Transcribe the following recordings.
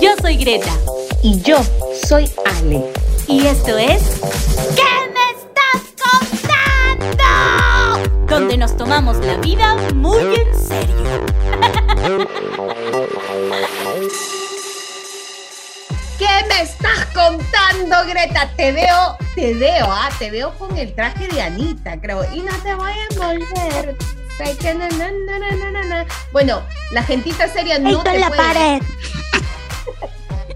Yo soy Greta. Y yo soy Ale. Y esto es. ¿Qué me estás contando? Donde nos tomamos la vida muy en serio. ¿Qué me estás contando, Greta? Te veo, te veo, ah, te veo con el traje de Anita, creo. Y no te voy a volver. Bueno, la gentita seria no Esto te en la puede- pared.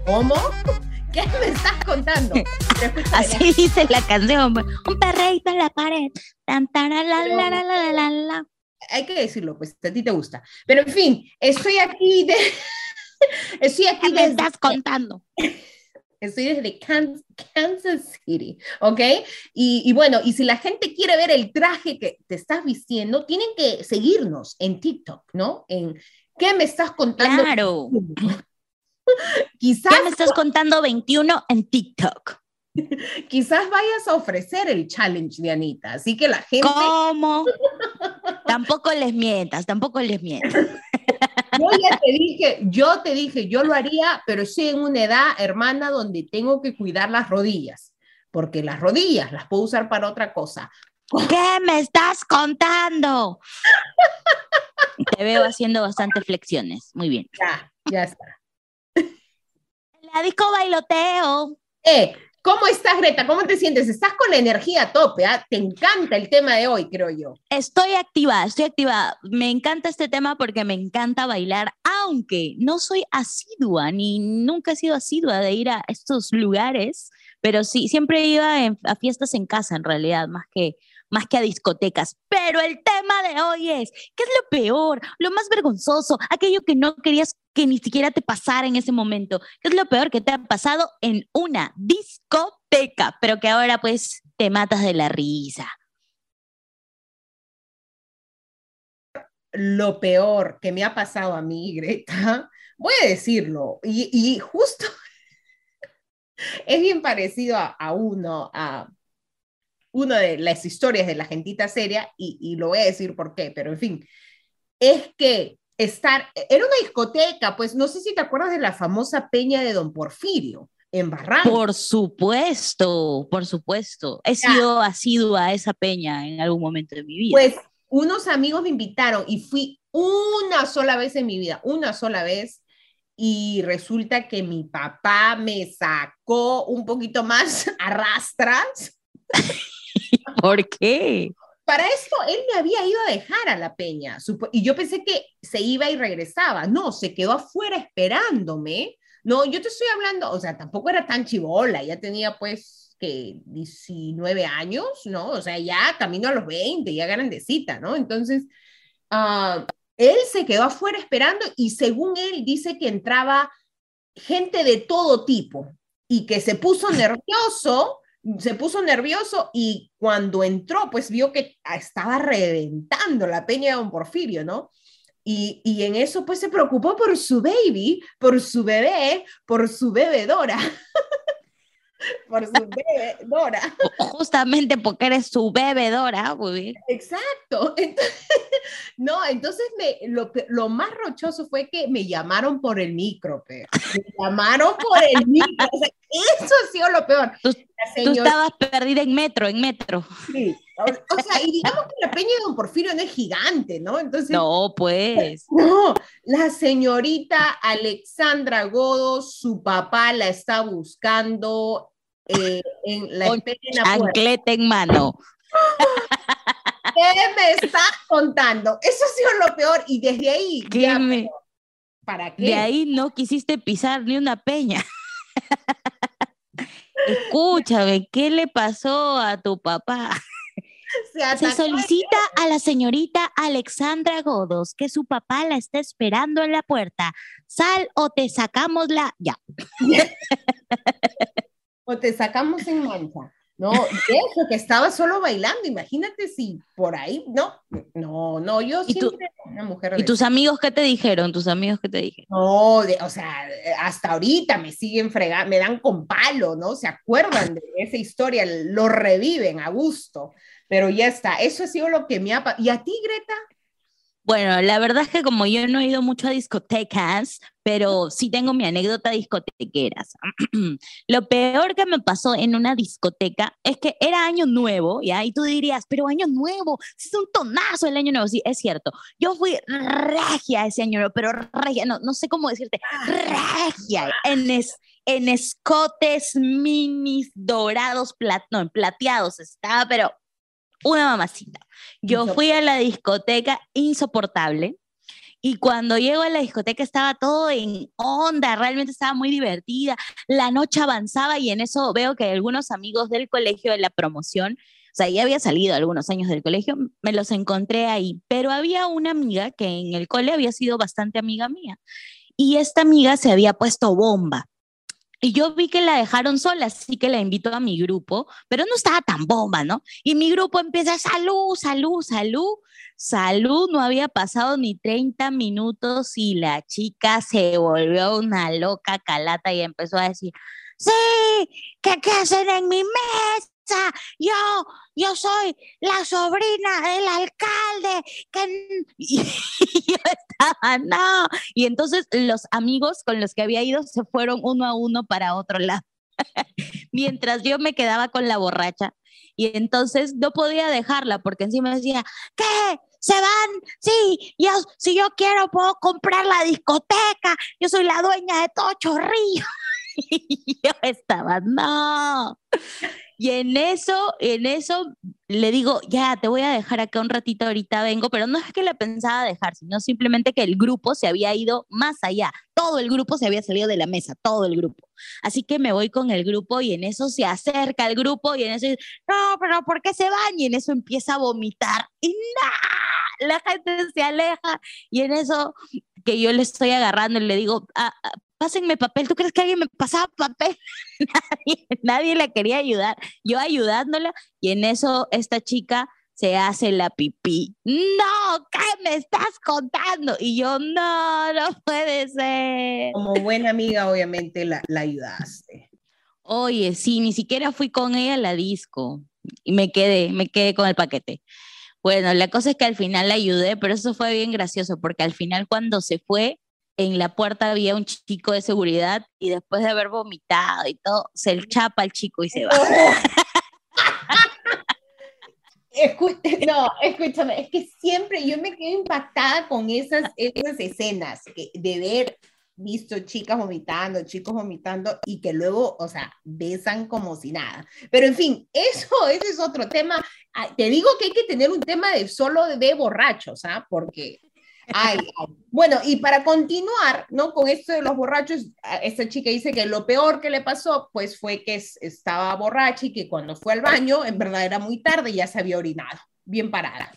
¿Cómo? ¿Qué me estás contando? Así dice la canción. Un perreíto en la pared. Tan, la, la, la, la, hay que decirlo, pues a ti te gusta. Pero en fin, estoy aquí de. Estoy aquí ¿Qué me estás contando? estoy desde Kan- Kansas City, ¿ok? Y, y bueno, y si la gente quiere ver el traje que te estás vistiendo, tienen que seguirnos en TikTok, ¿no? En ¿Qué me estás contando? Claro. Quizás, ¿Qué me estás contando 21 en TikTok? quizás vayas a ofrecer el challenge de Anita, así que la gente, ¿Cómo? tampoco les mientas, tampoco les mientas. yo ya te dije, yo te dije, yo lo haría, pero estoy en una edad, hermana, donde tengo que cuidar las rodillas, porque las rodillas las puedo usar para otra cosa. ¿Qué me estás contando? Te veo haciendo bastantes flexiones. Muy bien. Ya, ya está. La disco bailoteo. Eh, ¿cómo estás, Greta? ¿Cómo te sientes? Estás con la energía a tope, ¿ah? Te encanta el tema de hoy, creo yo. Estoy activa, estoy activa. Me encanta este tema porque me encanta bailar, aunque no soy asidua, ni nunca he sido asidua de ir a estos lugares, pero sí, siempre iba en- a fiestas en casa en realidad, más que, más que a discotecas. Pero el tema de hoy es, ¿qué es lo peor, lo más vergonzoso, aquello que no querías que ni siquiera te pasara en ese momento? ¿Qué es lo peor que te ha pasado en una discoteca? Pero que ahora pues te matas de la risa. Lo peor que me ha pasado a mí, Greta, voy a decirlo, y, y justo es bien parecido a, a uno, a una de las historias de la gentita seria, y, y lo voy a decir por qué, pero en fin, es que estar, era una discoteca, pues no sé si te acuerdas de la famosa peña de Don Porfirio, en Barranco. Por supuesto, por supuesto. He Ya. sido asidua a esa peña en algún momento de mi vida. Pues unos amigos me invitaron y fui una sola vez en mi vida, una sola vez. Y resulta que mi papá me sacó un poquito más a rastras. ¿Por qué? Para esto, él me había ido a dejar a la peña. Y yo pensé que se iba y regresaba. No, se quedó afuera esperándome. No, yo te estoy hablando, o sea, tampoco era tan chivola, ya tenía pues que 19 años, ¿no? O sea, ya camino a los 20, ya grandecita, ¿no? Entonces, ah, él se quedó afuera esperando y según él dice que entraba gente de todo tipo y que se puso nervioso, se puso nervioso y cuando entró, pues vio que estaba reventando la peña de Don Porfirio, ¿no? Y, y en eso, pues se preocupó por su baby, por su bebé, por su bebedora. por su bebedora. Justamente porque eres su bebedora, muy bien. Exacto. Entonces, no, entonces me, lo, lo más rochoso fue que me llamaron por el micro, pero me llamaron por el micro. O sea, eso ha sido lo peor. Tú- estabas perdida en metro, en metro. sí. O, sea, y digamos que la peña de Don Porfirio no es gigante, ¿no? Entonces, No, pues. no, la señorita Alexandra Godo, su papá la está buscando eh, en la Con. Chancleta en mano. ¿Qué me estás contando? Eso ha sido lo peor y desde ahí, ¿Qué ya, me- ¿para qué? De ahí no quisiste pisar ni una peña. Escúchame, ¿qué le pasó a tu papá? se solicita a la señorita Alexandra Godos que su papá la está esperando en la puerta. Sal o te sacamos la. Ya. o te sacamos en mancha. No, eso que estaba solo bailando, imagínate si por ahí, no, no, no, yo ¿Y tú- siempre una mujer ¿Y tus amigos qué te dijeron? ¿Tus amigos qué te dijeron? No, de- o sea, hasta ahorita me siguen fregando, me dan con palo, ¿no? Se acuerdan de esa historia, lo reviven a gusto, pero ya está, eso ha sido lo que me ha pasado. ¿Y a ti, Greta? Bueno, la verdad es que como yo no he ido mucho a discotecas, pero sí tengo mi anécdota discotequeras. Lo peor que me pasó en una discoteca es que era año nuevo, ¿ya? Y tú dirías, pero año nuevo, es un tonazo el año nuevo. Sí, es cierto. Yo fui regia ese año nuevo, pero regia, no, no sé cómo decirte, regia, en, es, en escotes minis dorados, plat, no, plateados estaba, pero una mamacita. Yo fui a la discoteca insoportable y cuando llego a la discoteca estaba todo en onda, realmente estaba muy divertida. La noche avanzaba y en eso veo que algunos amigos del colegio de la promoción, o sea, ya había salido algunos años del colegio, me los encontré ahí, pero había una amiga que en el cole había sido bastante amiga mía y esta amiga se había puesto bomba. Y yo vi que la dejaron sola, así que la invito a mi grupo, pero no estaba tan bomba, ¿no? Y mi grupo empieza, salud, salud, salud, salud, no había pasado ni 30 minutos y la chica se volvió una loca calata y empezó a decir, sí, ¿qué, qué hacen en mi yo, yo soy la sobrina del alcalde, y yo estaba, no. Y entonces los amigos con los que había ido se fueron uno a uno para otro lado, mientras yo me quedaba con la borracha. Y entonces no podía dejarla porque encima decía, ¿qué? se van, sí, yo, si yo quiero puedo comprar la discoteca, yo soy la dueña de todo Chorrillo. y yo estaba, no. Y en eso, en eso le digo, ya, te voy a dejar acá un ratito, ahorita vengo, pero no es que la pensaba dejar, sino simplemente que el grupo se había ido más allá. Todo el grupo se había salido de la mesa, todo el grupo. Así que me voy con el grupo y en eso se acerca el grupo y en eso, no, pero ¿por qué se van? Y en eso empieza a vomitar y ¡nah! la gente se aleja y en eso que yo le estoy agarrando y le digo, ah, ah, pásenme papel. ¿Tú crees que alguien me pasaba papel? nadie, nadie la quería ayudar. Yo ayudándola y en eso esta chica se hace la pipí. No, ¿qué me estás contando? Y yo, no, no puede ser. Como buena amiga, obviamente la, la ayudaste. Oye, sí, ni siquiera fui con ella a la disco y me quedé, me quedé con el paquete. Bueno, la cosa es que al final la ayudé, pero eso fue bien gracioso porque al final cuando se fue, en la puerta había un chico de seguridad y después de haber vomitado y todo, se el chapa al chico y se va. no, escúchame, es que siempre yo me quedo impactada con esas, esas escenas de ver visto chicas vomitando, chicos vomitando y que luego, o sea, besan como si nada. Pero en fin, eso, ese es otro tema. Te digo que hay que tener un tema de solo de borrachos, ¿ah? Porque Ay, Bueno, y para continuar, ¿no? Con esto de los borrachos, esta chica dice que lo peor que le pasó, pues fue que estaba borracha y que cuando fue al baño, en verdad era muy tarde y ya se había orinado, bien parada.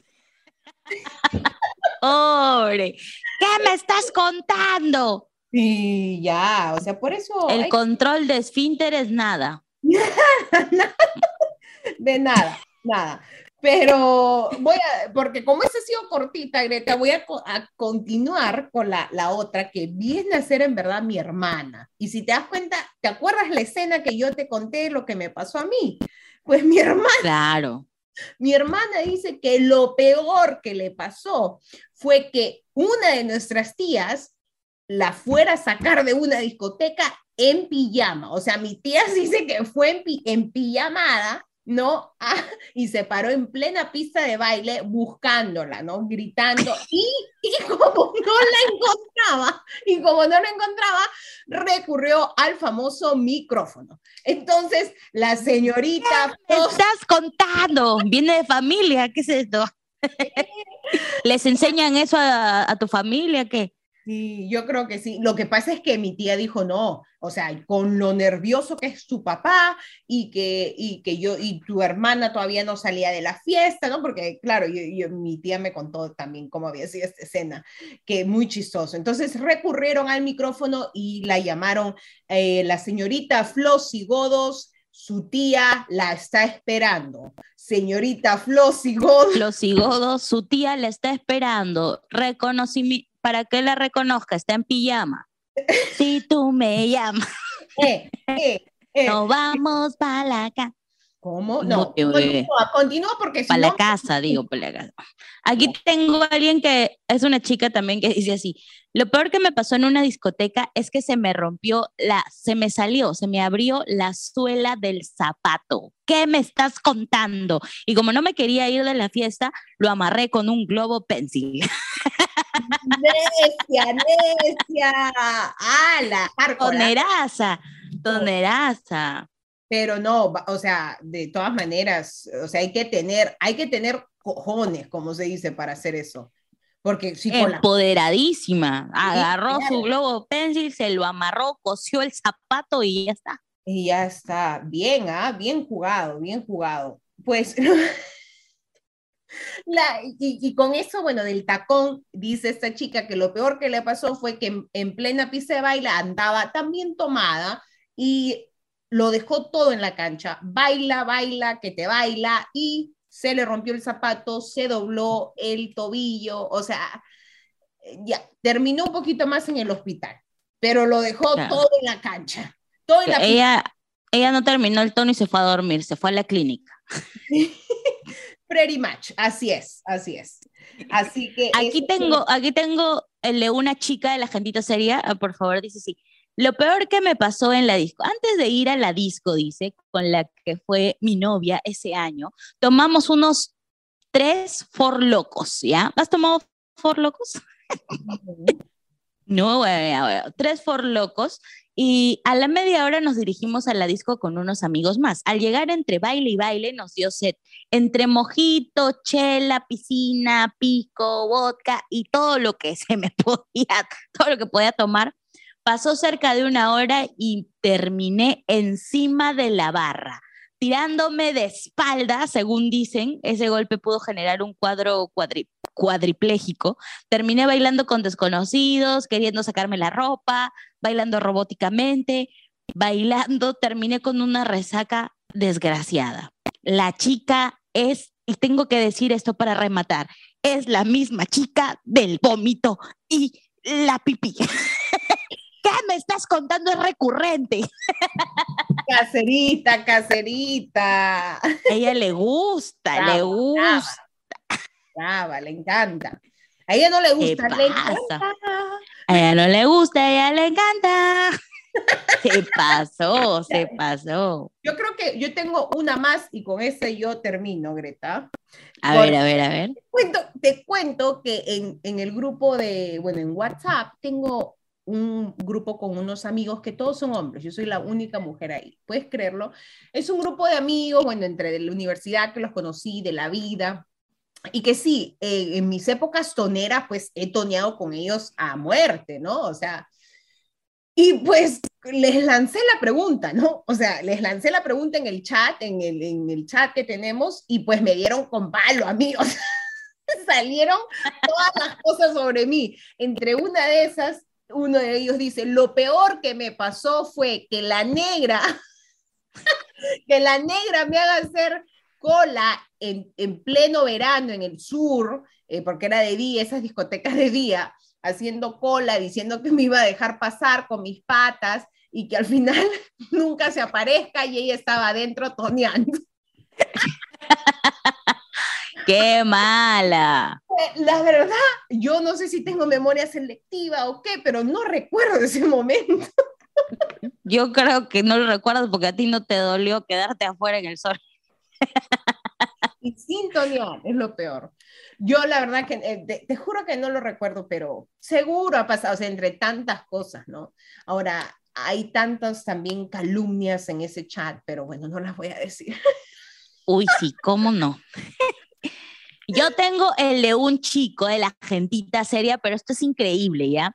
Pobre, ¿qué me estás contando? Sí, ya, o sea, por eso... El control de esfínter es nada. de nada, nada. Pero voy a, porque como esa ha sido cortita, Greta, voy a, continuar con la, la, otra que viene a ser en verdad mi hermana. Y si te das cuenta, ¿te acuerdas la escena que yo te conté, lo que me pasó a mí? Pues mi hermana. Claro. Mi hermana dice que lo peor que le pasó fue que una de nuestras tías la fuera a sacar de una discoteca en pijama. O sea, mi tía dice que fue en, en pijamada ¿no? Ah, y se paró en plena pista de baile buscándola, ¿no? Gritando. Y, y, como no la encontraba, y como no la encontraba, recurrió al famoso micrófono. Entonces, la señorita... ¿Qué estás contando? Viene de familia, ¿qué es esto? ¿Les enseñan eso a, a tu familia? ¿Qué? Sí, yo creo que sí. Lo que pasa es que mi tía dijo no, o sea, con lo nervioso que es su papá y que, y que yo y tu hermana todavía no salía de la fiesta, ¿no? Porque claro, mi tía me contó también cómo había sido esta escena, que muy chistoso. Entonces recurrieron al micrófono y la llamaron eh, la señorita Flo Godos, su tía la está esperando. Señorita Flo Godos. Flo Godos, su tía la está esperando. Reconocimiento para que la reconozca, está en pijama. Si tú me llamas, eh, eh, eh. no vamos para la ¿Cómo? No, continúa, continúa porque si Para la casa, digo, para la casa. Aquí tengo a alguien que es una chica también que dice así, lo peor que me pasó en una discoteca es que se me rompió la, se me salió, se me abrió la suela del zapato. ¿Qué me estás contando? Y como no me quería ir de la fiesta, lo amarré con un globo pencil. Necia, necia. ¡Hala! Toneraza, toneraza pero no, o sea, de todas maneras, o sea, hay que tener, hay que tener cojones, como se dice, para hacer eso. Porque si Empoderadísima, agarró su globo pencil, se lo amarró, cosió el zapato y ya está. Y ya está, bien, ¿ah? Bien jugado, bien jugado. Pues, La, y, con eso, bueno, del tacón, dice esta chica que lo peor que le pasó fue que en, en plena pista de baile andaba también tomada y lo dejó todo en la cancha, baila, baila, que te baila y se le rompió el zapato, se dobló el tobillo, o sea, ya, terminó un poquito más en el hospital, pero lo dejó todo en la cancha. Todo en la ella, ella no terminó el tono y se fue a dormir, se fue a la clínica. Pretty much, así es, así es. Así que... Aquí tengo, aquí tengo el de una chica de la gentita seria, ah, por favor, dice sí. Lo peor que me pasó en la disco, antes de ir a la disco, dice, con la que fue mi novia ese año, tomamos unos tres for locos, ¿ya? ¿Has tomado for locos? no, tres for locos. Y a la media hora nos dirigimos a la disco con unos amigos más. Al llegar entre baile y baile nos dio set. Entre mojito, chela, piscina, pico, vodka y todo lo que se me podía, todo lo que podía tomar, Pasó cerca de una hora y terminé encima de la barra, tirándome de espalda, según dicen. Ese golpe pudo generar un cuadro cuadripléjico. Terminé bailando con desconocidos, queriendo sacarme la ropa, bailando robóticamente, bailando. Terminé con una resaca desgraciada. La chica es, y tengo que decir esto para rematar, es la misma chica del vómito y la pipí. ¿Qué me estás contando? Es recurrente. Caserita, caserita. A ella le gusta, le gusta. Brava, le encanta. A ella no le gusta, le encanta. A ella no le gusta, a ella le encanta. Se pasó, se pasó. Yo creo que yo tengo una más y con ese yo termino, Greta. A ver, a ver, a ver. Te cuento, te cuento que en, en, el grupo de, bueno, en WhatsApp tengo un grupo con unos amigos que todos son hombres, yo soy la única mujer ahí, puedes creerlo. Es un grupo de amigos, bueno, entre de la universidad que los conocí, de la vida, y que sí, eh, en mis épocas toneras, pues he toneado con ellos a muerte, ¿no? O sea, y pues les lancé la pregunta, ¿no? O sea, les lancé la pregunta en el chat, en el, en el chat que tenemos, y pues me dieron con palo, amigos. Salieron todas las cosas sobre mí. Entre una de esas, uno de ellos dice, lo peor que me pasó fue que la negra, que la negra me haga hacer cola en, en pleno verano en el sur, eh, porque era de día, esas discotecas de día, haciendo cola, diciendo que me iba a dejar pasar con mis patas y que al final nunca se aparezca y ella estaba adentro toneando. ¡Qué mala! Eh, la verdad, yo no sé si tengo memoria selectiva o qué, pero no recuerdo ese momento. Yo creo que no lo recuerdas porque a ti no te dolió quedarte afuera en el sol. Y sin tonear, es lo peor. Yo la verdad que eh, te, juro que no lo recuerdo, pero seguro ha pasado, o sea, entre tantas cosas, ¿no? Ahora, hay tantas también calumnias en ese chat, pero bueno, no las voy a decir. Uy, sí, ¿cómo no? Yo tengo el de un chico de la gentita seria, pero esto es increíble, ¿ya?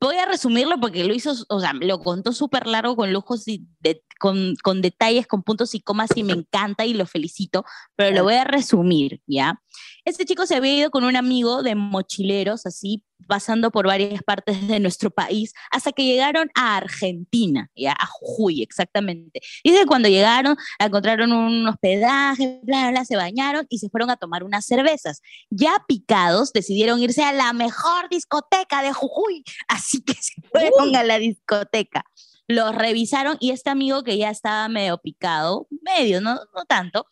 Voy a resumirlo porque lo hizo, o sea, lo contó súper largo con lujos y de, con, con, detalles, con puntos y comas y me encanta y lo felicito, pero lo voy a resumir, ¿ya? Este chico se había ido con un amigo de mochileros, así, pasando por varias partes de nuestro país, hasta que llegaron a Argentina, ¿ya? A Jujuy, exactamente. Que cuando llegaron, encontraron un hospedaje, bla, se bañaron y se fueron a tomar unas cervezas. Ya picados, decidieron irse a la mejor discoteca de Jujuy, así que se fueron a la discoteca los revisaron y este amigo que ya estaba medio picado, medio, no, no tanto,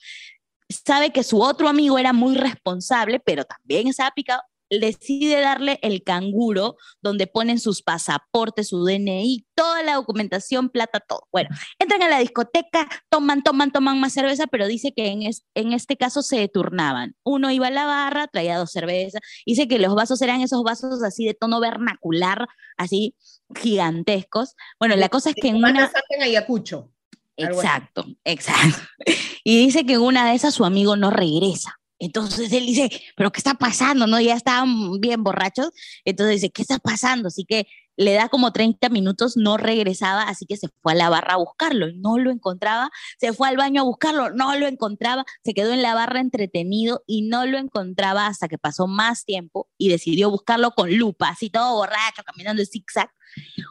sabe que su otro amigo era muy responsable, pero también estaba picado, decide darle el canguro donde ponen sus pasaportes, su DNI, toda la documentación, plata, todo. Bueno, entran a la discoteca, toman, toman, toman más cerveza, pero dice que en, en este caso se turnaban. Uno iba a la barra, traía dos cervezas, dice que los vasos eran esos vasos así de tono vernacular, así gigantescos. Bueno, la cosa es que en una... En Ayacucho. Exacto, exacto. Y dice que en una de esas su amigo no regresa. Entonces él dice, pero ¿qué está pasando? ¿No? Ya estaban bien borrachos. Entonces dice, ¿qué está pasando? Así que le da como 30 minutos, no regresaba, así que se fue a la barra a buscarlo, no lo encontraba, se fue al baño a buscarlo, no lo encontraba, se quedó en la barra entretenido y no lo encontraba hasta que pasó más tiempo y decidió buscarlo con lupa, así todo borracho, caminando en zigzag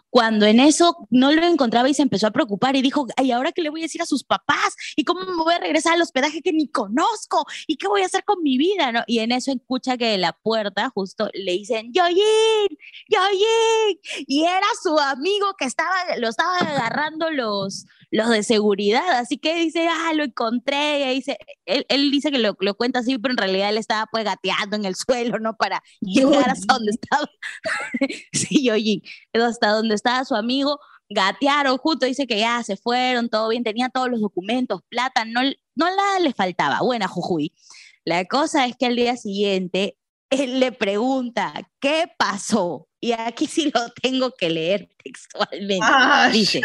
cuando en eso no lo encontraba y se empezó a preocupar y dijo, ¿y ahora qué le voy a decir a sus papás? ¿Y cómo me voy a regresar al hospedaje que ni conozco? ¿Y qué voy a hacer con mi vida? ¿No? Y en eso escucha que de la puerta justo le dicen, Yoyin, Yoyin. Y era su amigo que estaba, lo estaba agarrando los, los de seguridad. Así que dice, ah, lo encontré. Y dice, él, él dice que lo, lo, cuenta así, pero en realidad él estaba pues gateando en el suelo, ¿no? Para llegar hasta donde estaba. sí, Yoyin hasta donde estaba su amigo, gatearon justo, dice que ya se fueron, todo bien, tenía todos los documentos, plata, no, no nada le faltaba, buena Jujuy. La cosa es que al día siguiente él le pregunta, ¿qué pasó? Y aquí sí lo tengo que leer textualmente. Dice,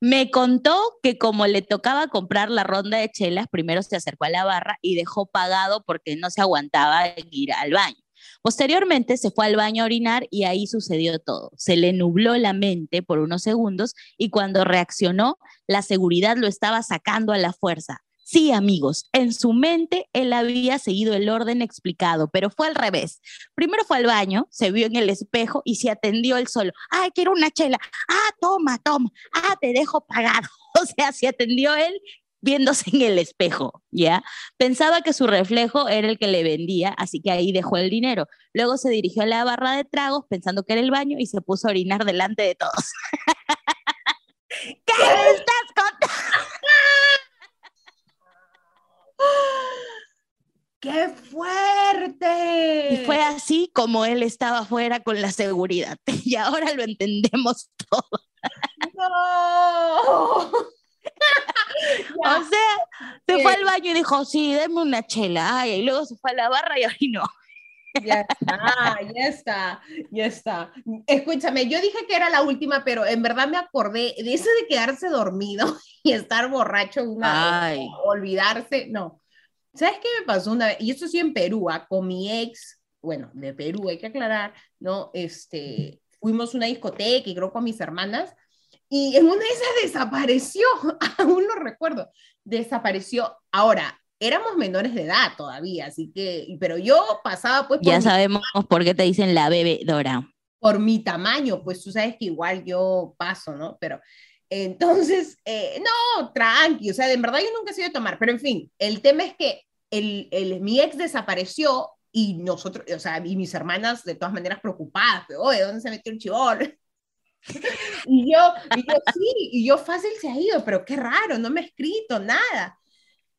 me contó que como le tocaba comprar la ronda de chelas, primero se acercó a la barra y dejó pagado porque no se aguantaba ir al baño. Posteriormente se fue al baño a orinar y ahí sucedió todo. Se le nubló la mente por unos segundos y cuando reaccionó, la seguridad lo estaba sacando a la fuerza. Sí, amigos, en su mente él había seguido el orden explicado, pero fue al revés. Primero fue al baño, se vio en el espejo y se atendió él solo. Ay, quiero una chela. Ah, toma, toma. Ah, te dejo pagado. O sea, se atendió él viéndose en el espejo, ¿ya? Pensaba que su reflejo era el que le vendía, así que ahí dejó el dinero. Luego se dirigió a la barra de tragos pensando que era el baño y se puso a orinar delante de todos. ¿Qué me estás contando? ¡Qué fuerte! Y fue así como él estaba afuera con la seguridad. Y ahora lo entendemos todo. ¡No! o sea, se fue al baño y dijo, sí, denme una chela. y luego se fue a la barra y ahí no. Ya está, ya está, ya está. Escúchame, yo dije que era la última, pero en verdad me acordé de eso de quedarse dormido y estar borracho una vez, olvidarse, no. ¿Sabes qué me pasó una vez? Y esto sí en Perú, ¿ah? con mi ex, bueno, de Perú, hay que aclarar, ¿no? Este, fuimos a una discoteca y creo con mis hermanas, y en una de esas desapareció, aún lo recuerdo, desapareció. Ahora, éramos menores de edad todavía, así que, pero yo pasaba pues... ya sabemos por qué te dicen la bebedora. Por mi tamaño, pues tú sabes que igual yo paso, ¿no? Pero entonces, eh, no, tranqui, o sea, de verdad yo nunca he sido de tomar, pero en fin, el tema es que el, el, mi ex desapareció y nosotros, o sea, y mis hermanas de todas maneras preocupadas, oye, ¿dónde se metió el chivol? y, yo, y yo, sí, y yo fácil se ha ido, pero qué raro, no me ha escrito nada.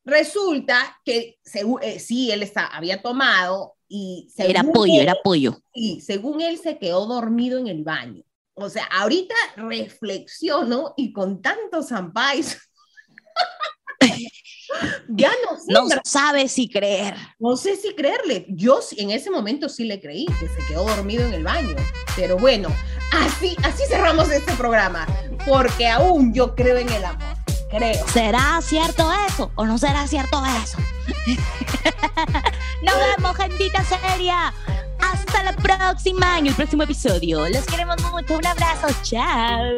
Resulta que eh, sí, él está, había tomado y... Era pollo, era pollo. Y según él se quedó dormido en el baño. O sea, ahorita reflexiono y con tantos zampais ya no sé. No sabe si creer. No sé si creerle. Yo en ese momento sí le creí, que se quedó dormido en el baño. Pero bueno, así, así cerramos este programa, porque aún yo creo en el amor. Creo. ¿Será cierto eso o no será cierto eso? Nos vemos, gentita seria. Hasta la próxima en el próximo episodio. Los queremos mucho. Un abrazo. Chao.